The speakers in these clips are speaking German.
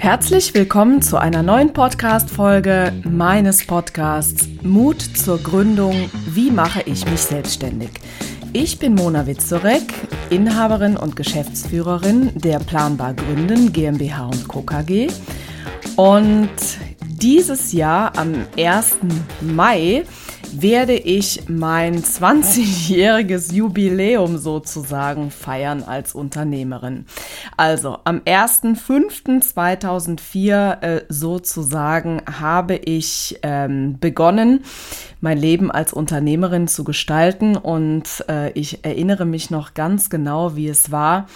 Herzlich willkommen zu einer neuen Podcast-Folge meines Podcasts Mut zur Gründung. Wie mache ich mich selbstständig? Ich bin Mona Witzorek, Inhaberin und Geschäftsführerin der Planbar Gründen GmbH und Co. KG. Und dieses Jahr am 1. Mai werde ich mein 20-jähriges Jubiläum sozusagen feiern als Unternehmerin. Also am 1.5.2004 äh, sozusagen habe ich ähm, begonnen, mein Leben als Unternehmerin zu gestalten und äh, ich erinnere mich noch ganz genau, wie es war,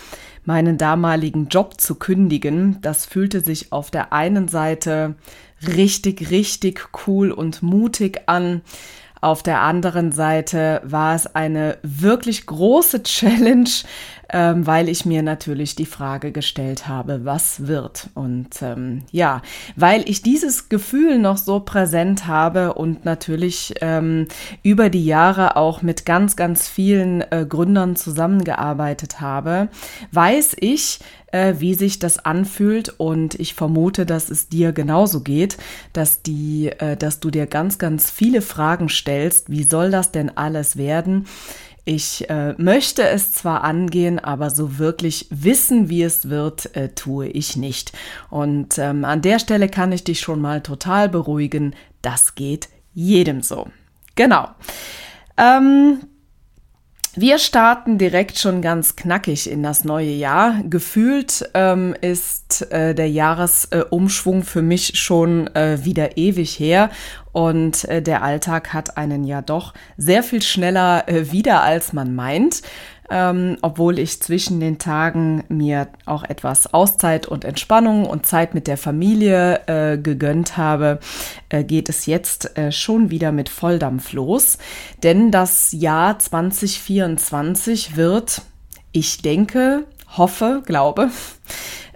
meinen damaligen Job zu kündigen. Das fühlte sich auf der einen Seite richtig, richtig cool und mutig an. Auf der anderen Seite war es eine wirklich große Challenge, ähm, weil ich mir natürlich die Frage gestellt habe, was wird? Und ähm, ja, weil ich dieses Gefühl noch so präsent habe und natürlich ähm, über die Jahre auch mit ganz, ganz vielen äh, Gründern zusammengearbeitet habe, weiß ich, äh, wie sich das anfühlt und ich vermute, dass es dir genauso geht, dass die, äh, dass du dir ganz, ganz viele Fragen stellst. Wie soll das denn alles werden? Ich äh, möchte es zwar angehen, aber so wirklich wissen, wie es wird, äh, tue ich nicht. Und ähm, an der Stelle kann ich dich schon mal total beruhigen. Das geht jedem so. Genau. Ähm, wir starten direkt schon ganz knackig in das neue Jahr. Gefühlt ähm, ist äh, der Jahresumschwung äh, für mich schon äh, wieder ewig her und äh, der Alltag hat einen ja doch sehr viel schneller äh, wieder, als man meint ähm, obwohl ich zwischen den Tagen mir auch etwas Auszeit und Entspannung und Zeit mit der Familie äh, gegönnt habe, äh, geht es jetzt äh, schon wieder mit Volldampf los. Denn das Jahr 2024 wird, ich denke, hoffe, glaube,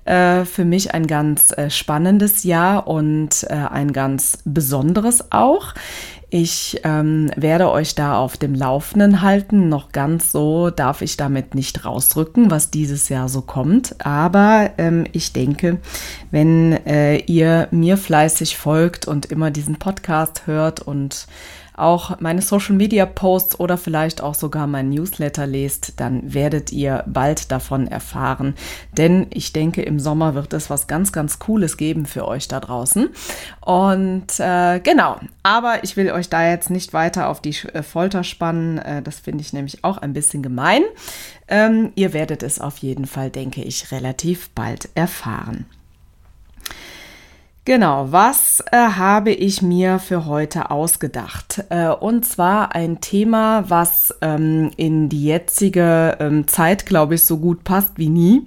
äh, für mich ein ganz äh, spannendes Jahr und äh, ein ganz besonderes auch. Ich ähm, werde euch da auf dem Laufenden halten. Noch ganz so darf ich damit nicht rausrücken, was dieses Jahr so kommt. Aber ähm, ich denke, wenn äh, ihr mir fleißig folgt und immer diesen Podcast hört und auch meine Social Media Posts oder vielleicht auch sogar mein Newsletter lest, dann werdet ihr bald davon erfahren. Denn ich denke, im Sommer wird es was ganz, ganz Cooles geben für euch da draußen. Und äh, genau, aber ich will euch da jetzt nicht weiter auf die äh, Folter spannen. Äh, das finde ich nämlich auch ein bisschen gemein. Ähm, ihr werdet es auf jeden Fall, denke ich, relativ bald erfahren. Genau, was äh, habe ich mir für heute ausgedacht? Äh, und zwar ein Thema, was ähm, in die jetzige ähm, Zeit, glaube ich, so gut passt wie nie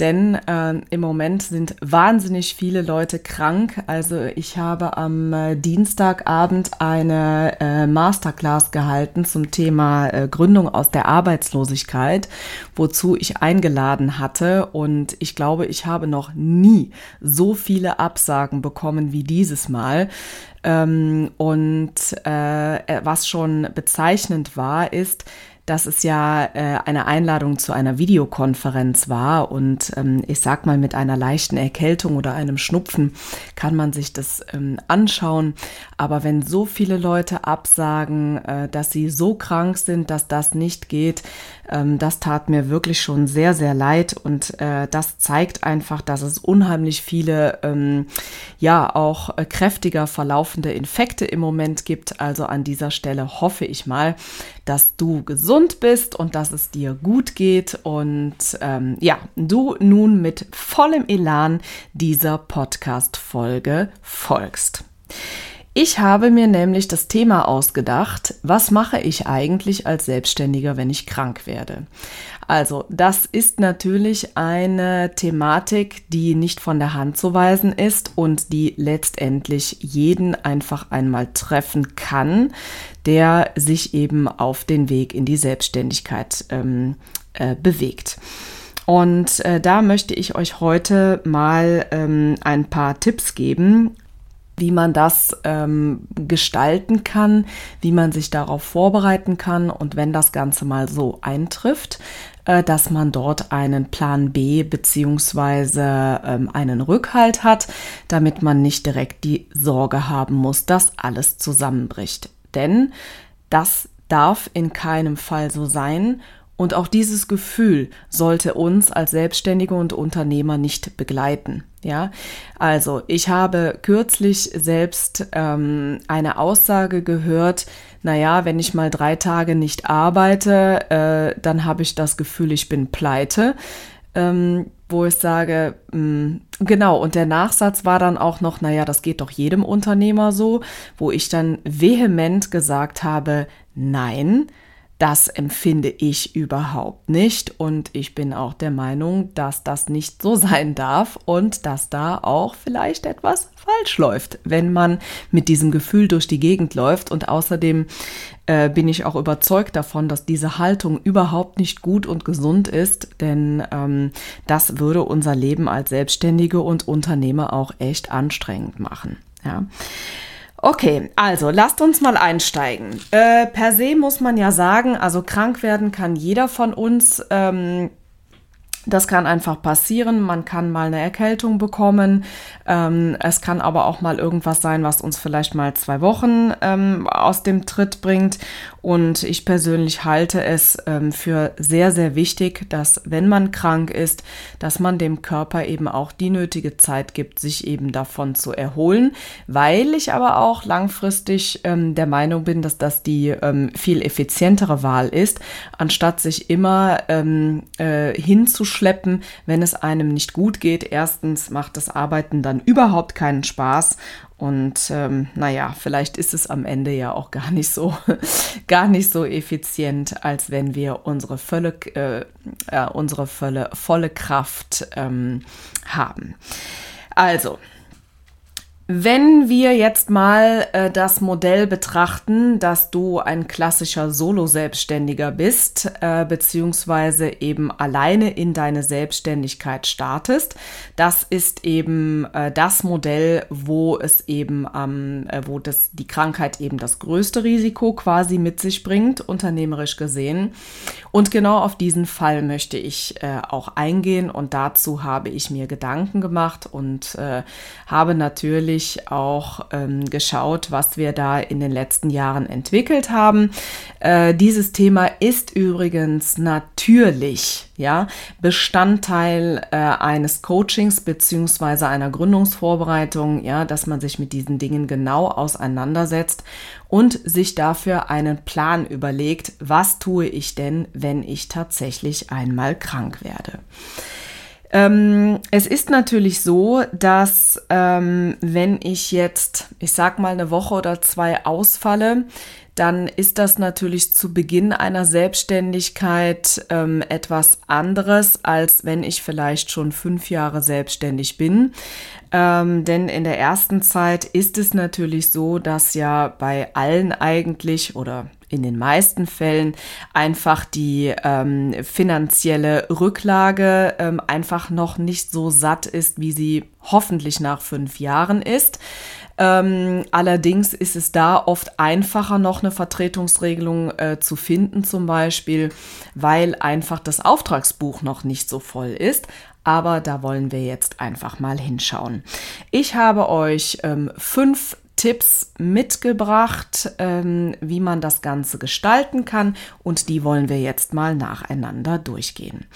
denn äh, im Moment sind wahnsinnig viele Leute krank. Also ich habe am äh, Dienstagabend eine äh, Masterclass gehalten zum Thema äh, Gründung aus der Arbeitslosigkeit, wozu ich eingeladen hatte. Und ich glaube, ich habe noch nie so viele Absagen bekommen wie dieses Mal. Ähm, und äh, was schon bezeichnend war, ist, dass es ja äh, eine Einladung zu einer Videokonferenz war und ähm, ich sag mal mit einer leichten Erkältung oder einem Schnupfen kann man sich das ähm, anschauen. Aber wenn so viele Leute absagen, äh, dass sie so krank sind, dass das nicht geht, ähm, das tat mir wirklich schon sehr, sehr leid und äh, das zeigt einfach, dass es unheimlich viele, ähm, ja, auch äh, kräftiger verlaufende Infekte im Moment gibt. Also an dieser Stelle hoffe ich mal, dass du gesund bist und dass es dir gut geht und ähm, ja, du nun mit vollem Elan dieser Podcast-Folge folgst. Ich habe mir nämlich das Thema ausgedacht, was mache ich eigentlich als Selbstständiger, wenn ich krank werde? Also, das ist natürlich eine Thematik, die nicht von der Hand zu weisen ist und die letztendlich jeden einfach einmal treffen kann, der sich eben auf den Weg in die Selbstständigkeit ähm, äh, bewegt. Und äh, da möchte ich euch heute mal ähm, ein paar Tipps geben, wie man das ähm, gestalten kann, wie man sich darauf vorbereiten kann und wenn das Ganze mal so eintrifft, äh, dass man dort einen Plan B beziehungsweise ähm, einen Rückhalt hat, damit man nicht direkt die Sorge haben muss, dass alles zusammenbricht. Denn das darf in keinem Fall so sein und auch dieses Gefühl sollte uns als Selbstständige und Unternehmer nicht begleiten. Ja, also ich habe kürzlich selbst ähm, eine Aussage gehört, naja, wenn ich mal drei Tage nicht arbeite, äh, dann habe ich das Gefühl, ich bin pleite. Ähm, wo ich sage, mh, mm, genau, und der Nachsatz war dann auch noch, naja, das geht doch jedem Unternehmer so, wo ich dann vehement gesagt habe, nein, das empfinde ich überhaupt nicht und ich bin auch der Meinung, dass das nicht so sein darf und dass da auch vielleicht etwas falsch läuft, wenn man mit diesem Gefühl durch die Gegend läuft und außerdem äh, bin ich auch überzeugt davon, dass diese Haltung überhaupt nicht gut und gesund ist, denn ähm, das würde unser Leben als Selbstständige und Unternehmer auch echt anstrengend machen. Ja. Okay, also lasst uns mal einsteigen. Äh, per se muss man ja sagen, also krank werden kann jeder von uns. Ähm, das kann einfach passieren. Man kann mal eine Erkältung bekommen. Ähm, es kann aber auch mal irgendwas sein, was uns vielleicht mal zwei Wochen ähm, aus dem Tritt bringt. Und ich persönlich halte es ähm, für sehr, sehr wichtig, dass wenn man krank ist, dass man dem Körper eben auch die nötige Zeit gibt, sich eben davon zu erholen. Weil ich aber auch langfristig ähm, der Meinung bin, dass das die ähm, viel effizientere Wahl ist, anstatt sich immer ähm, äh, hinzuschlagen schleppen, wenn es einem nicht gut geht. Erstens macht das Arbeiten dann überhaupt keinen Spaß und ähm, naja, vielleicht ist es am Ende ja auch gar nicht so, gar nicht so effizient, als wenn wir unsere volle, äh, äh, unsere volle, volle Kraft ähm, haben. Also, wenn wir jetzt mal äh, das Modell betrachten, dass du ein klassischer Solo-Selbstständiger bist, äh, beziehungsweise eben alleine in deine Selbstständigkeit startest, das ist eben äh, das Modell, wo es eben, ähm, wo das, die Krankheit eben das größte Risiko quasi mit sich bringt, unternehmerisch gesehen. Und genau auf diesen Fall möchte ich äh, auch eingehen und dazu habe ich mir Gedanken gemacht und äh, habe natürlich natürlich auch ähm, geschaut, was wir da in den letzten Jahren entwickelt haben. Äh, dieses Thema ist übrigens natürlich ja, Bestandteil äh, eines Coachings beziehungsweise einer Gründungsvorbereitung, ja, dass man sich mit diesen Dingen genau auseinandersetzt und sich dafür einen Plan überlegt, was tue ich denn, wenn ich tatsächlich einmal krank werde. Ähm, es ist natürlich so, dass ähm, wenn ich jetzt, ich sag mal, eine Woche oder zwei ausfalle, dann ist das natürlich zu Beginn einer Selbstständigkeit ähm, etwas anderes, als wenn ich vielleicht schon fünf Jahre selbstständig bin. Ähm, denn in der ersten Zeit ist es natürlich so, dass ja bei allen eigentlich oder in den meisten Fällen einfach die ähm, finanzielle Rücklage ähm, einfach noch nicht so satt ist, wie sie hoffentlich nach fünf Jahren ist. Ähm, allerdings ist es da oft einfacher, noch eine Vertretungsregelung äh, zu finden, zum Beispiel, weil einfach das Auftragsbuch noch nicht so voll ist. Aber da wollen wir jetzt einfach mal hinschauen. Ich habe euch ähm, fünf Tipps mitgebracht, ähm, wie man das Ganze gestalten kann und die wollen wir jetzt mal nacheinander durchgehen.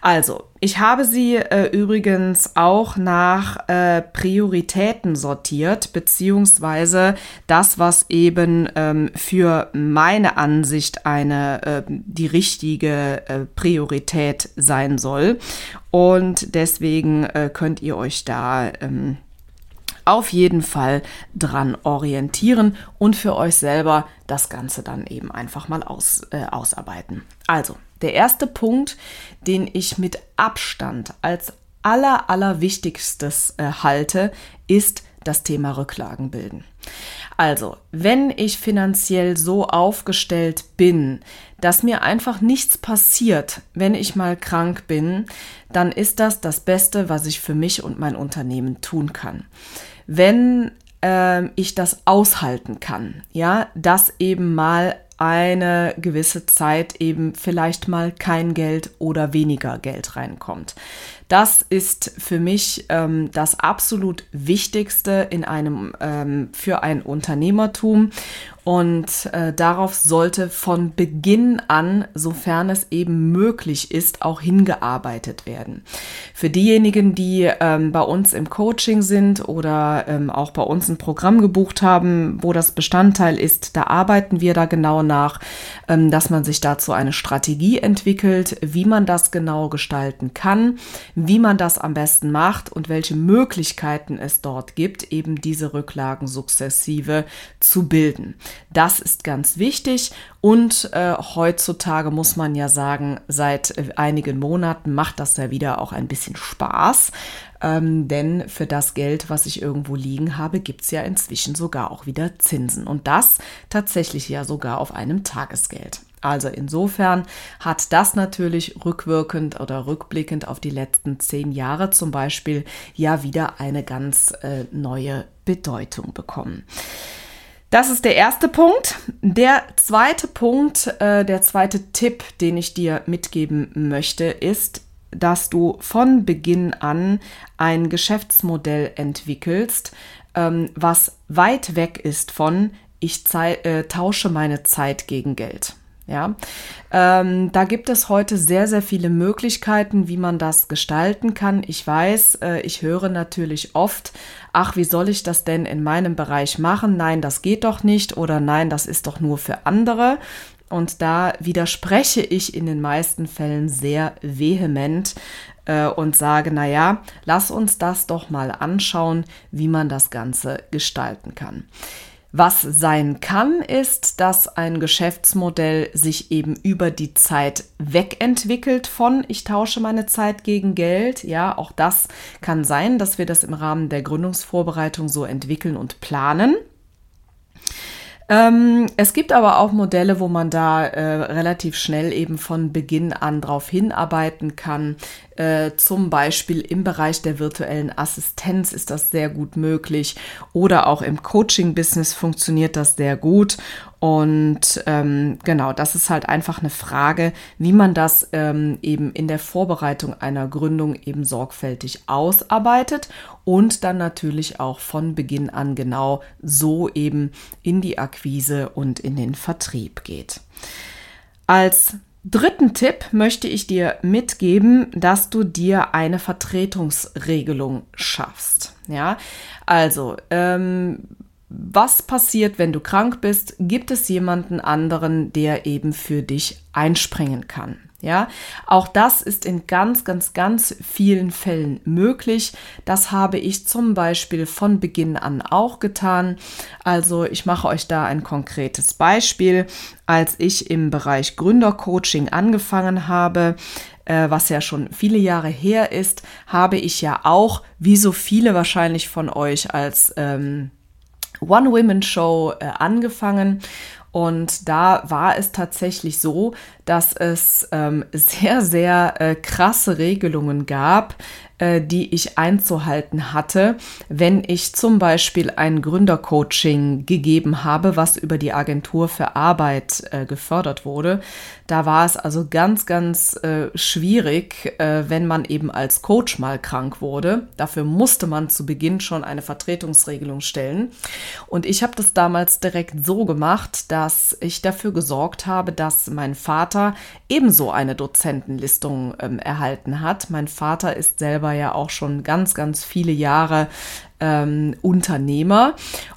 Also, ich habe sie äh, übrigens auch nach äh, Prioritäten sortiert, beziehungsweise das, was eben ähm, für meine Ansicht eine äh, die richtige äh, Priorität sein soll. Und deswegen äh, könnt ihr euch da ähm, auf jeden Fall dran orientieren und für euch selber das Ganze dann eben einfach mal aus, äh, ausarbeiten. Also, der erste Punkt, den ich mit Abstand als aller, aller wichtigstes äh, halte, ist das Thema Rücklagen bilden. Also, wenn ich finanziell so aufgestellt bin, dass mir einfach nichts passiert, wenn ich mal krank bin, dann ist das das Beste, was ich für mich und mein Unternehmen tun kann. Wenn äh, ich das aushalten kann, ja, dass eben mal eine gewisse Zeit eben vielleicht mal kein Geld oder weniger Geld reinkommt. Das ist für mich ähm, das absolut Wichtigste in einem ähm, für ein Unternehmertum und äh, darauf sollte von Beginn an, sofern es eben möglich ist, auch hingearbeitet werden. Für diejenigen, die ähm, bei uns im Coaching sind oder ähm, auch bei uns ein Programm gebucht haben, wo das Bestandteil ist, da arbeiten wir da genau nach, ähm, dass man sich dazu eine Strategie entwickelt, wie man das genau gestalten kann, wie man das am besten macht und welche Möglichkeiten es dort gibt, eben diese Rücklagen sukzessive zu bilden. Das ist ganz wichtig und äh, heutzutage muss man ja sagen, seit äh, einigen Monaten macht das ja wieder auch ein bisschen Spaß. Ähm, denn für das Geld, was ich irgendwo liegen habe, gibt es ja inzwischen sogar auch wieder Zinsen. Und das tatsächlich ja sogar auf einem Tagesgeld. Also insofern hat das natürlich rückwirkend oder rückblickend auf die letzten zehn Jahre zum Beispiel ja wieder eine ganz äh, neue Bedeutung bekommen. Das ist der erste Punkt. Der zweite Punkt, äh, der zweite Tipp, den ich dir mitgeben möchte, ist, dass du von Beginn an ein Geschäftsmodell entwickelst, ähm, was weit weg ist von ich äh, tausche meine Zeit gegen Geld. Ja, ähm, da gibt es heute sehr, sehr viele Möglichkeiten, wie man das gestalten kann. Ich weiß, äh, ich höre natürlich oft, ach, wie soll ich das denn in meinem Bereich machen? Nein, das geht doch nicht oder nein, das ist doch nur für andere. Und da widerspreche ich in den meisten Fällen sehr vehement äh, und sage, na ja, lass uns das doch mal anschauen, wie man das Ganze gestalten kann. Was sein kann, ist, dass ein Geschäftsmodell sich eben über die Zeit wegentwickelt von ich tausche meine Zeit gegen Geld. Ja, auch das kann sein, dass wir das im Rahmen der Gründungsvorbereitung so entwickeln und planen. Ähm, es gibt aber auch Modelle, wo man da äh, relativ schnell eben von Beginn an drauf hinarbeiten kann. Äh, zum Beispiel im Bereich der virtuellen Assistenz ist das sehr gut möglich oder auch im Coaching-Business funktioniert das sehr gut. Und ähm, genau, das ist halt einfach eine Frage, wie man das ähm, eben in der Vorbereitung einer Gründung eben sorgfältig ausarbeitet und dann natürlich auch von Beginn an genau so eben in die Akquise und in den Vertrieb geht. Als dritten Tipp möchte ich dir mitgeben, dass du dir eine Vertretungsregelung schaffst. Ja, also ähm, was passiert, wenn du krank bist? Gibt es jemanden anderen, der eben für dich einspringen kann? Ja, auch das ist in ganz, ganz, ganz vielen Fällen möglich. Das habe ich zum Beispiel von Beginn an auch getan. Also ich mache euch da ein konkretes Beispiel. Als ich im Bereich Gründercoaching angefangen habe, äh, was ja schon viele Jahre her ist, habe ich ja auch, wie so viele wahrscheinlich von euch, als ähm, One-Women-Show äh, angefangen. Und da war es tatsächlich so, dass es ähm, sehr, sehr äh, krasse Regelungen gab, äh, die ich einzuhalten hatte, wenn ich zum Beispiel ein Gründercoaching gegeben habe, was über die Agentur für Arbeit äh, gefördert wurde. Da war es also ganz, ganz äh, schwierig, äh, wenn man eben als Coach mal krank wurde. Dafür musste man zu Beginn schon eine Vertretungsregelung stellen. Und ich habe das damals direkt so gemacht, dass ich dafür gesorgt habe, dass mein Vater ebenso eine Dozentenlistung ähm, erhalten hat. Mein Vater ist selber ja auch schon ganz, ganz viele Jahre ähm, Unternehmer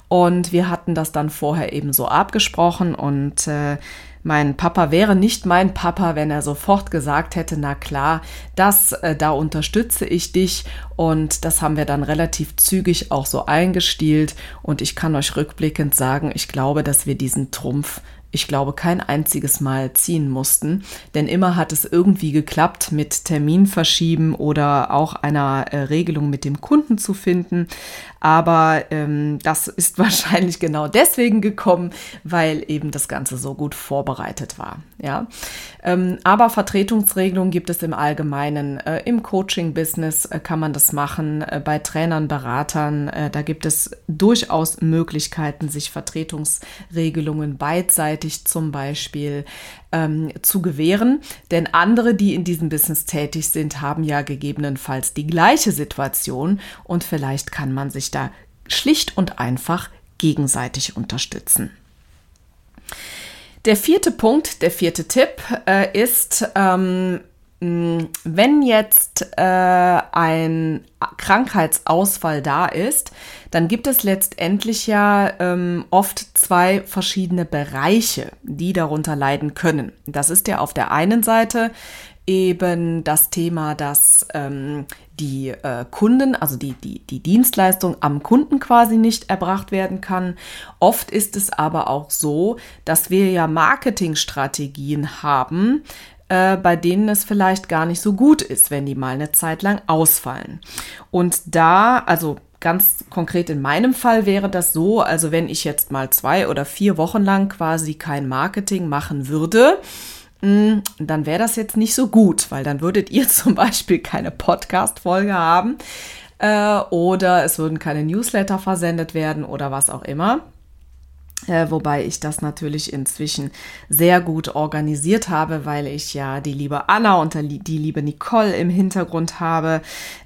und wir hatten das dann vorher eben so abgesprochen und äh, mein Papa wäre nicht mein Papa, wenn er sofort gesagt hätte, na klar, das, äh, da unterstütze ich dich. Und das haben wir dann relativ zügig auch so eingestielt. Und ich kann euch rückblickend sagen, ich glaube, dass wir diesen Trumpf ich glaube, kein einziges Mal ziehen mussten, denn immer hat es irgendwie geklappt, mit Termin verschieben oder auch einer äh, Regelung mit dem Kunden zu finden. Aber ähm, das ist wahrscheinlich genau deswegen gekommen, weil eben das Ganze so gut vorbereitet war. Ja, ähm, aber Vertretungsregelungen gibt es im Allgemeinen. Äh, Im Coaching-Business äh, kann man das machen, äh, bei Trainern, Beratern. Äh, da gibt es durchaus Möglichkeiten, sich Vertretungsregelungen beidseitig gleichzeitig zum Beispiel ähm, zu gewähren. Denn andere, die in diesem Business tätig sind, haben ja gegebenenfalls die gleiche Situation und vielleicht kann man sich da schlicht und einfach gegenseitig unterstützen. Der vierte Punkt, der vierte Tipp äh, ist, ähm, wenn jetzt äh, ein Krankheitsausfall da ist, dann gibt es letztendlich ja ähm, oft zwei verschiedene Bereiche, die darunter leiden können. Das ist ja auf der einen Seite eben das Thema, dass ähm, die äh, Kunden, also die, die, die Dienstleistung am Kunden quasi nicht erbracht werden kann. Oft ist es aber auch so, dass wir ja Marketingstrategien haben, äh, bei denen es vielleicht gar nicht so gut ist, wenn die mal eine Zeit lang ausfallen. Und da, also ganz konkret in meinem Fall wäre das so, also wenn ich jetzt mal zwei oder vier Wochen lang quasi kein Marketing machen würde, mm, dann wäre das jetzt nicht so gut, weil dann würdet ihr zum Beispiel keine Podcast-Folge haben äh, oder es würden keine Newsletter versendet werden oder was auch immer. Äh, wobei ich das natürlich inzwischen sehr gut organisiert habe, weil ich ja die liebe Anna und die liebe Nicole im Hintergrund habe.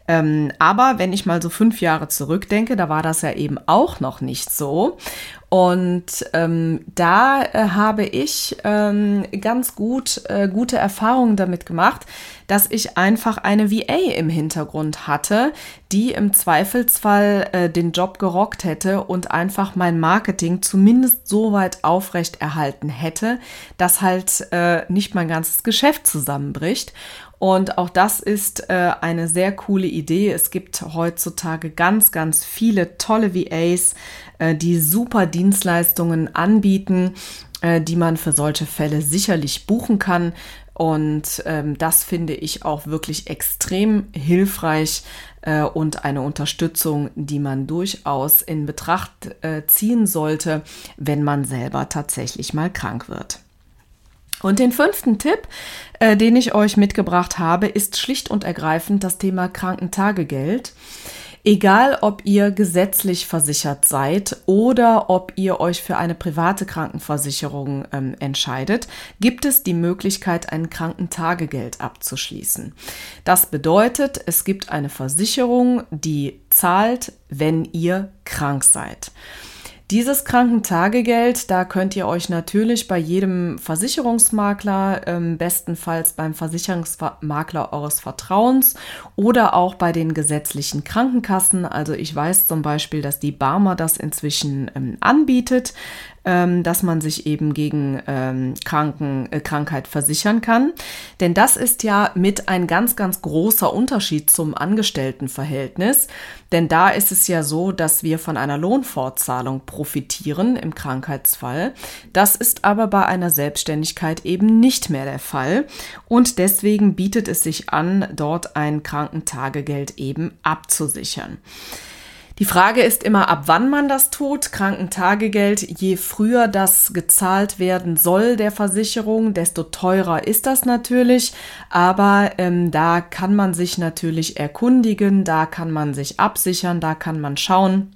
Ähm, aber wenn ich mal so fünf Jahre zurückdenke, da war das ja eben auch noch nicht so. Und ähm, da äh, habe ich ähm, ganz gut äh, gute Erfahrungen damit gemacht, dass ich einfach eine VA im Hintergrund hatte, die im Zweifelsfall äh, den Job gerockt hätte und einfach mein Marketing zumindest so weit aufrecht erhalten hätte, dass halt äh, nicht mein ganzes Geschäft zusammenbricht. Und auch das ist äh, eine sehr coole Idee. Es gibt heutzutage ganz, ganz viele tolle VAs, äh, die super Dienstleistungen anbieten, äh, die man für solche Fälle sicherlich buchen kann. Und ähm, das finde ich auch wirklich extrem hilfreich äh, und eine Unterstützung, die man durchaus in Betracht äh, ziehen sollte, wenn man selber tatsächlich mal krank wird. Und den fünften Tipp, äh, den ich euch mitgebracht habe, ist schlicht und ergreifend das Thema Krankentagegeld. Egal, ob ihr gesetzlich versichert seid oder ob ihr euch für eine private Krankenversicherung ähm, entscheidet, gibt es die Möglichkeit, ein Krankentagegeld abzuschließen. Das bedeutet, es gibt eine Versicherung, die zahlt, wenn ihr krank seid. Dieses Krankentagegeld, da könnt ihr euch natürlich bei jedem Versicherungsmakler, ähm, bestenfalls beim Versicherungsmakler eures Vertrauens oder auch bei den gesetzlichen Krankenkassen. Also ich weiß zum Beispiel, dass die Barmer das inzwischen ähm, anbietet ähm, dass man sich eben gegen ähm, Kranken, äh, Krankheit versichern kann. Denn das ist ja mit ein ganz, ganz großer Unterschied zum Angestelltenverhältnis. Denn da ist es ja so, dass wir von einer Lohnfortzahlung profitieren im Krankheitsfall. Das ist aber bei einer Selbstständigkeit eben nicht mehr der Fall. Und deswegen bietet es sich an, dort ein Krankentagegeld eben abzusichern. Die Frage ist immer, ab wann man das tut. Krankentagegeld, je früher das gezahlt werden soll der Versicherung, desto teurer ist das natürlich. Aber ähm, da kann man sich natürlich erkundigen, da kann man sich absichern, da kann man schauen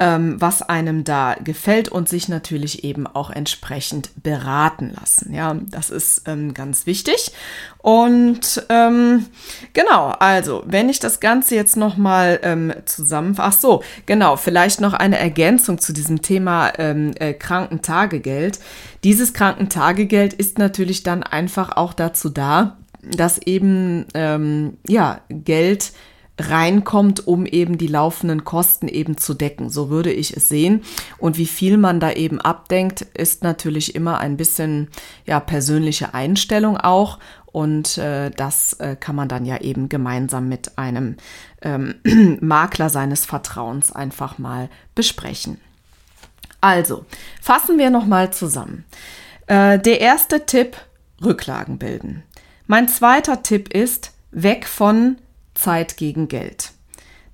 ähm, was einem da gefällt und sich natürlich eben auch entsprechend beraten lassen. Ja, das ist ähm, ganz wichtig. Und ähm, genau, also wenn ich das Ganze jetzt nochmal ähm, zusammenfasse, ach so, genau, vielleicht noch eine Ergänzung zu diesem Thema ähm, äh, Krankentagegeld. Dieses Krankentagegeld ist natürlich dann einfach auch dazu da, dass eben ähm, ja Geld reinkommt, um eben die laufenden Kosten eben zu decken. So würde ich es sehen. Und wie viel man da eben abdenkt, ist natürlich immer ein bisschen ja persönliche Einstellung auch. Und äh, das äh, kann man dann ja eben gemeinsam mit einem ähm, Makler seines Vertrauens einfach mal besprechen. Also, fassen wir nochmal zusammen. Äh, der erste Tipp, Rücklagen bilden. Mein zweiter Tipp ist, weg von Zeit gegen Geld.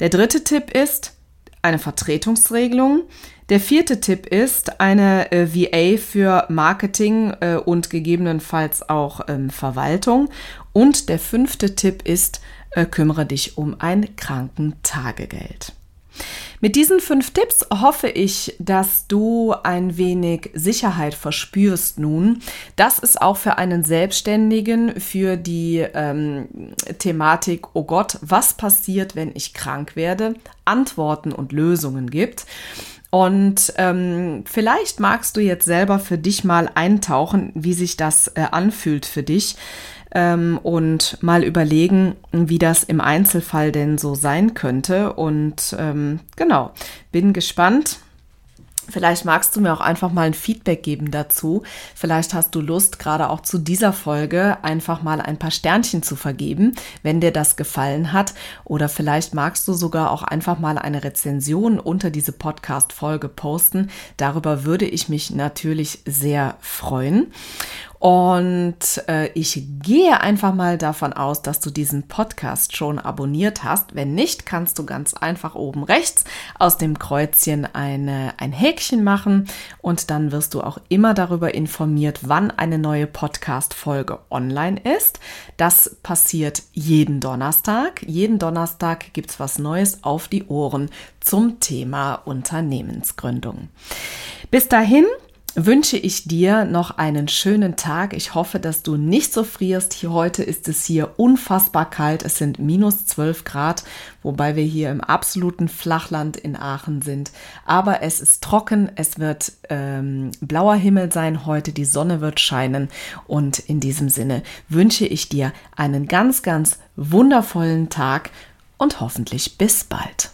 Der dritte Tipp ist eine Vertretungsregelung. Der vierte Tipp ist eine äh, VA für Marketing äh, und gegebenenfalls auch ähm, Verwaltung. Und der fünfte Tipp ist, äh, kümmere dich um ein Krankentagegeld. Mit diesen fünf Tipps hoffe ich, dass du ein wenig Sicherheit verspürst nun. Das ist auch für einen Selbstständigen für die ähm, Thematik, oh Gott, was passiert, wenn ich krank werde, Antworten und Lösungen gibt. Und ähm, vielleicht magst du jetzt selber für dich mal eintauchen, wie sich das äh, anfühlt für dich ähm, und mal überlegen, wie das im Einzelfall denn so sein könnte. Und ähm, genau, bin gespannt. Vielleicht magst du mir auch einfach mal ein Feedback geben dazu. Vielleicht hast du Lust, gerade auch zu dieser Folge einfach mal ein paar Sternchen zu vergeben, wenn dir das gefallen hat. Oder vielleicht magst du sogar auch einfach mal eine Rezension unter diese Podcast-Folge posten. Darüber würde ich mich natürlich sehr freuen. Und äh, ich gehe einfach mal davon aus, dass du diesen Podcast schon abonniert hast. Wenn nicht, kannst du ganz einfach oben rechts aus dem Kreuzchen eine, ein Häkchen machen und dann wirst du auch immer darüber informiert, wann eine neue Podcast-Folge online ist. Das passiert jeden Donnerstag. Jeden Donnerstag gibt es was Neues auf die Ohren zum Thema Unternehmensgründung. Bis dahin wünsche ich dir noch einen schönen Tag. Ich hoffe, dass du nicht so frierst. Hier heute ist es hier unfassbar kalt. Es sind minus 12 Grad, wobei wir hier im absoluten Flachland in Aachen sind. Aber es ist trocken. Es wird ähm, blauer Himmel sein heute. Die Sonne wird scheinen. Und in diesem Sinne wünsche ich dir einen ganz, ganz wundervollen Tag und hoffentlich bis bald.